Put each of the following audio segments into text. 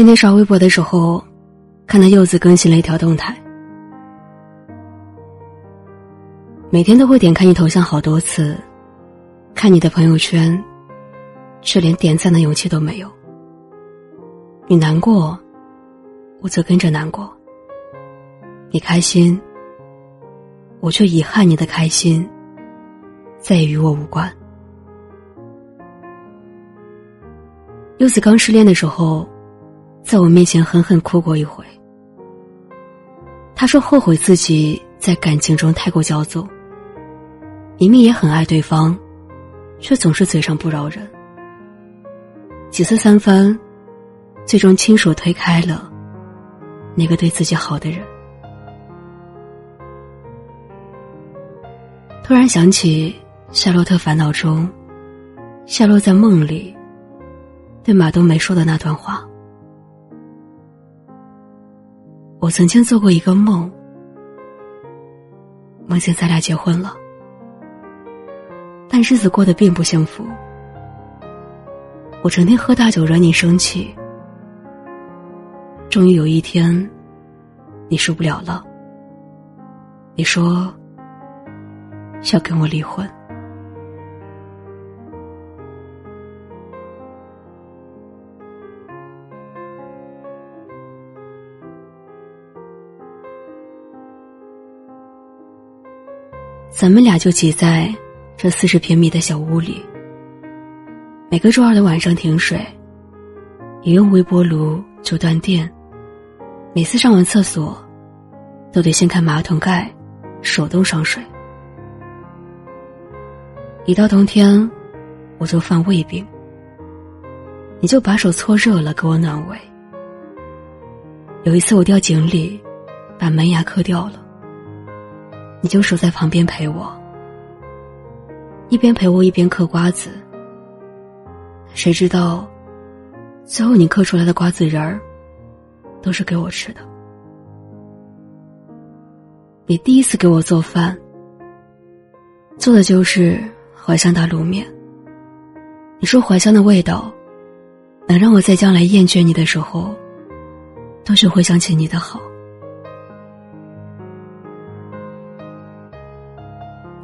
今天刷微博的时候，看到柚子更新了一条动态。每天都会点开你头像好多次，看你的朋友圈，却连点赞的勇气都没有。你难过，我则跟着难过；你开心，我却遗憾你的开心再也与我无关。柚子刚失恋的时候。在我面前狠狠哭过一回。他说后悔自己在感情中太过骄纵，明明也很爱对方，却总是嘴上不饶人。几次三番，最终亲手推开了那个对自己好的人。突然想起《夏洛特烦恼》中，夏洛在梦里对马冬梅说的那段话。我曾经做过一个梦，梦见咱俩结婚了，但日子过得并不幸福。我成天喝大酒惹你生气，终于有一天，你受不了了，你说要跟我离婚。咱们俩就挤在这四十平米的小屋里。每个周二的晚上停水，一用微波炉就断电。每次上完厕所，都得先开马桶盖，手动上水。一到冬天，我就犯胃病，你就把手搓热了给我暖胃。有一次我掉井里，把门牙磕掉了。你就守在旁边陪我，一边陪我一边嗑瓜子。谁知道，最后你嗑出来的瓜子仁儿，都是给我吃的。你第一次给我做饭，做的就是怀香大卤面。你说怀香的味道，能让我在将来厌倦你的时候，都是回想起你的好。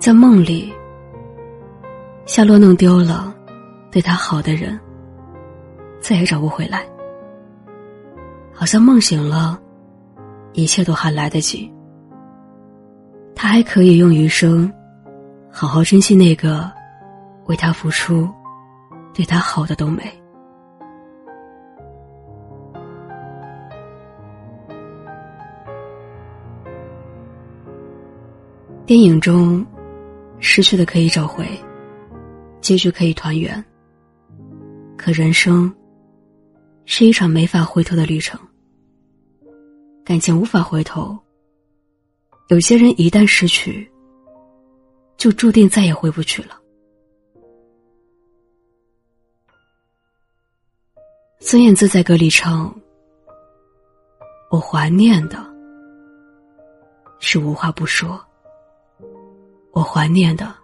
在梦里，夏洛弄丢了对他好的人，再也找不回来。好像梦醒了，一切都还来得及。他还可以用余生，好好珍惜那个为他付出、对他好的冬梅。电影中。失去的可以找回，结局可以团圆。可人生是一场没法回头的旅程，感情无法回头。有些人一旦失去，就注定再也回不去了。孙燕姿在歌里唱：“我怀念的，是无话不说。”我怀念的，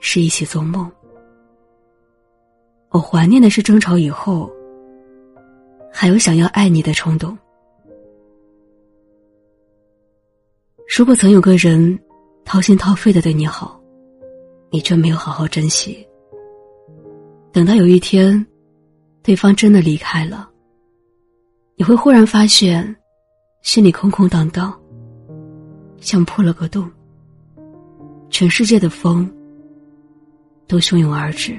是一起做梦。我怀念的是争吵以后，还有想要爱你的冲动。如果曾有个人掏心掏肺的对你好，你却没有好好珍惜。等到有一天，对方真的离开了，你会忽然发现，心里空空荡荡，像破了个洞。全世界的风都汹涌而至。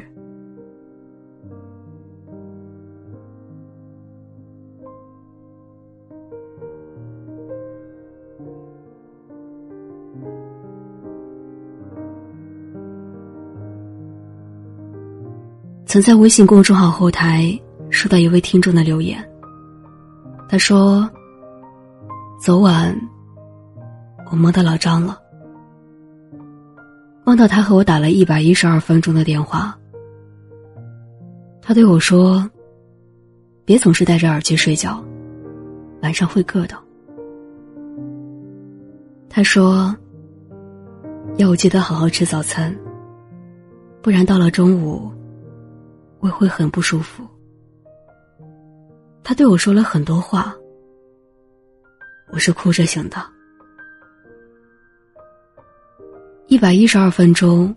曾在微信公众号后台收到一位听众的留言，他说：“昨晚我梦到老张了。”梦到他和我打了一百一十二分钟的电话，他对我说：“别总是戴着耳机睡觉，晚上会硌的。”他说：“要我记得好好吃早餐，不然到了中午，胃会很不舒服。”他对我说了很多话，我是哭着醒的。一百一十二分钟，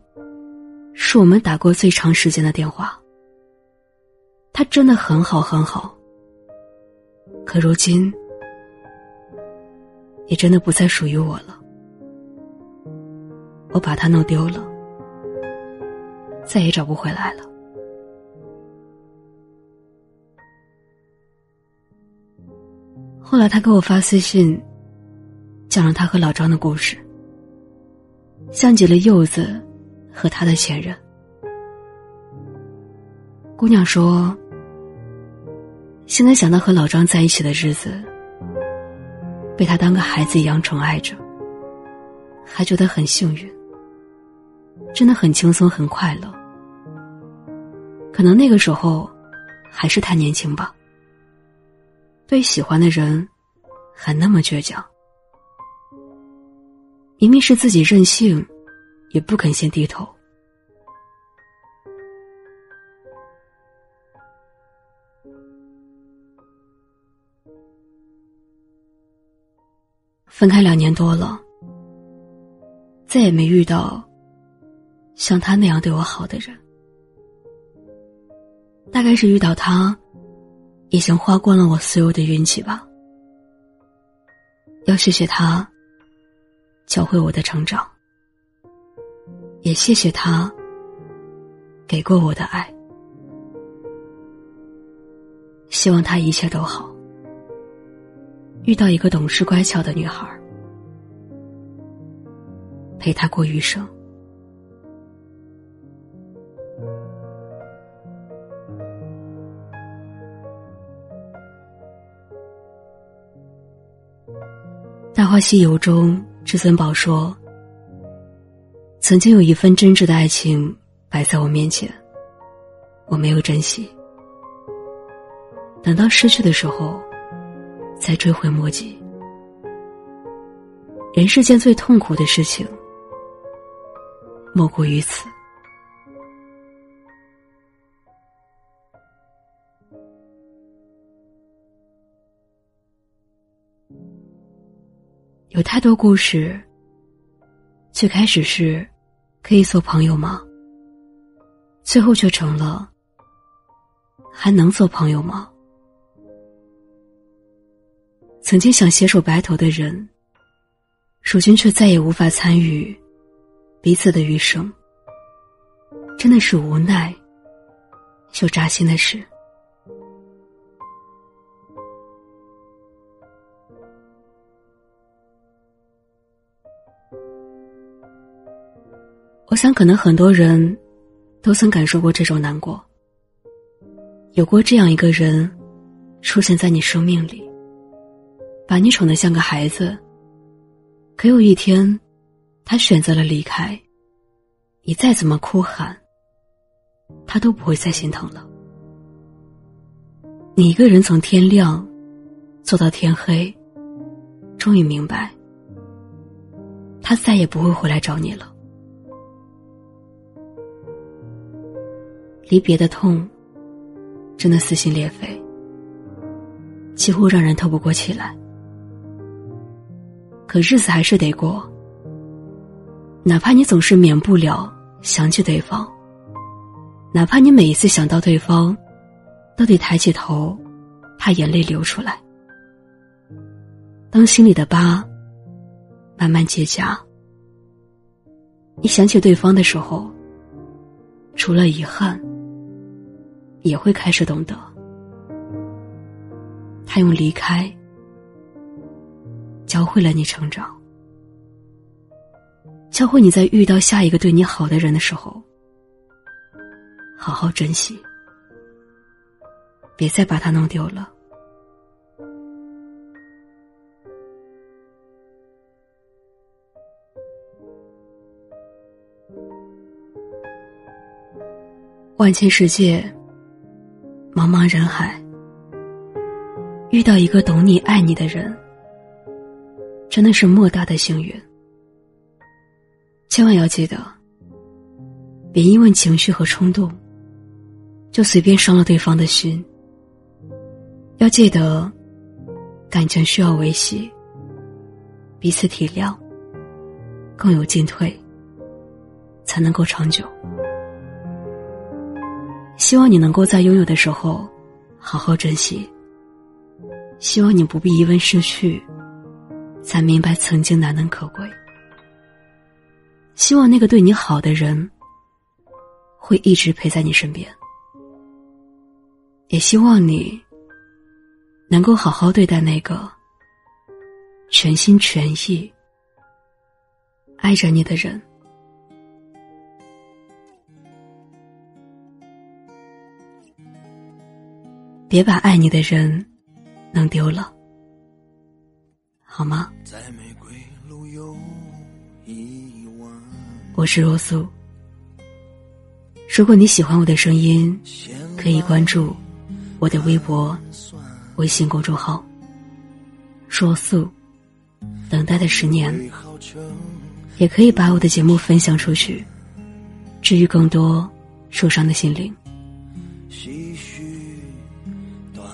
是我们打过最长时间的电话。他真的很好很好，可如今，也真的不再属于我了。我把他弄丢了，再也找不回来了。后来他给我发私信，讲了他和老张的故事。像极了柚子和他的前任。姑娘说：“现在想到和老张在一起的日子，被他当个孩子一样宠爱着，还觉得很幸运，真的很轻松很快乐。可能那个时候还是太年轻吧，对喜欢的人还那么倔强。”明明是自己任性，也不肯先低头。分开两年多了，再也没遇到像他那样对我好的人。大概是遇到他，已经花光了我所有的运气吧。要谢谢他。教会我的成长，也谢谢他给过我的爱。希望他一切都好，遇到一个懂事乖巧的女孩，陪他过余生。《大话西游》中。至尊宝说：“曾经有一份真挚的爱情摆在我面前，我没有珍惜。等到失去的时候，才追悔莫及。人世间最痛苦的事情，莫过于此。太多故事，最开始是可以做朋友吗？最后却成了还能做朋友吗？曾经想携手白头的人，如今却再也无法参与彼此的余生，真的是无奈又扎心的事。我想，可能很多人都曾感受过这种难过。有过这样一个人，出现在你生命里，把你宠得像个孩子。可有一天，他选择了离开，你再怎么哭喊，他都不会再心疼了。你一个人从天亮做到天黑，终于明白，他再也不会回来找你了。离别的痛，真的撕心裂肺，几乎让人透不过气来。可日子还是得过，哪怕你总是免不了想起对方，哪怕你每一次想到对方，都得抬起头，怕眼泪流出来。当心里的疤慢慢结痂，你想起对方的时候，除了遗憾。也会开始懂得，他用离开教会了你成长，教会你在遇到下一个对你好的人的时候，好好珍惜，别再把他弄丢了。万千世界。茫茫人海，遇到一个懂你、爱你的人，真的是莫大的幸运。千万要记得，别因为情绪和冲动，就随便伤了对方的心。要记得，感情需要维系，彼此体谅，更有进退，才能够长久。希望你能够在拥有的时候好好珍惜。希望你不必一问失去，才明白曾经难能可贵。希望那个对你好的人会一直陪在你身边，也希望你能够好好对待那个全心全意爱着你的人。别把爱你的人弄丢了，好吗？我是若素。如果你喜欢我的声音，可以关注我的微博、微信公众号“若素”。等待的十年，也可以把我的节目分享出去，治愈更多受伤的心灵。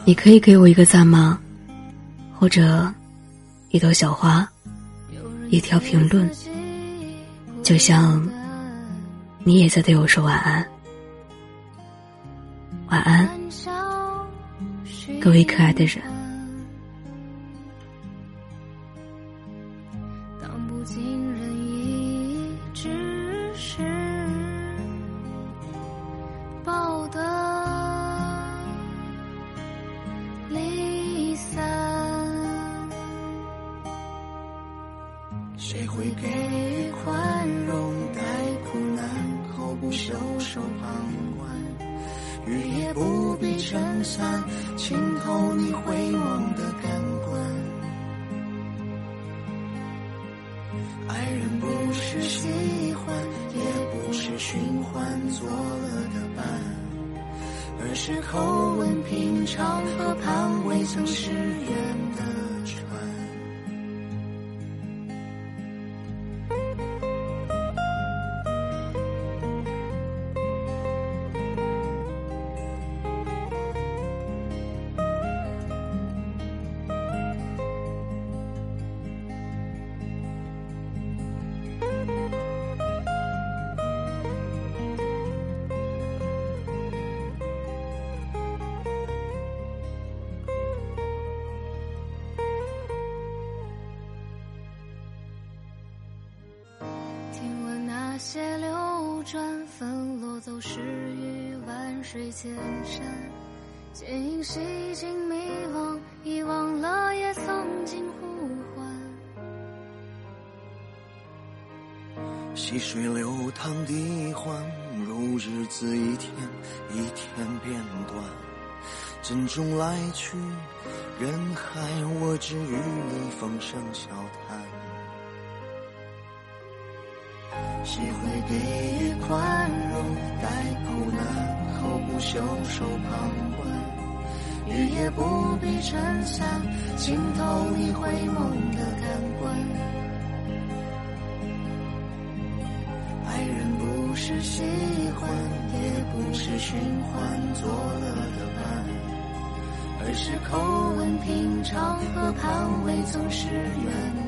你可以给我一个赞吗？或者一朵小花，一条评论，就像你也在对我说晚安。晚安，各位可爱的人。谁会给予宽容？待苦难后不袖手旁观，雨也不必撑伞，浸透你回望的感官。爱人不是喜欢，也不是寻欢作乐的伴，而是口吻平常，河畔未曾失约。那走失于万水千山。剑影洗尽迷惘，遗忘了也曾经呼唤。细水流淌的欢，如日子一天一天变短。珍重来去，人海，我只与你风声笑谈。谁会给予宽容？待苦难后不袖手旁观，雨也不必撑伞，浸透你回眸的感官。爱人不是喜欢，也不是寻欢作乐的伴，而是口吻平常，河畔未曾失远。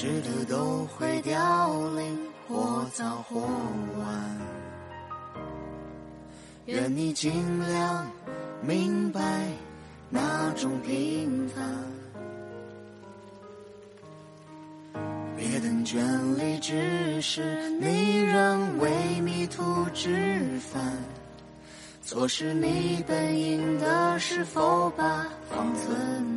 值得都会凋零，或早或晚。愿你尽量明白那种平凡。别等眷侣之时，你仍为迷途知返。错失你本应的，是否把方寸？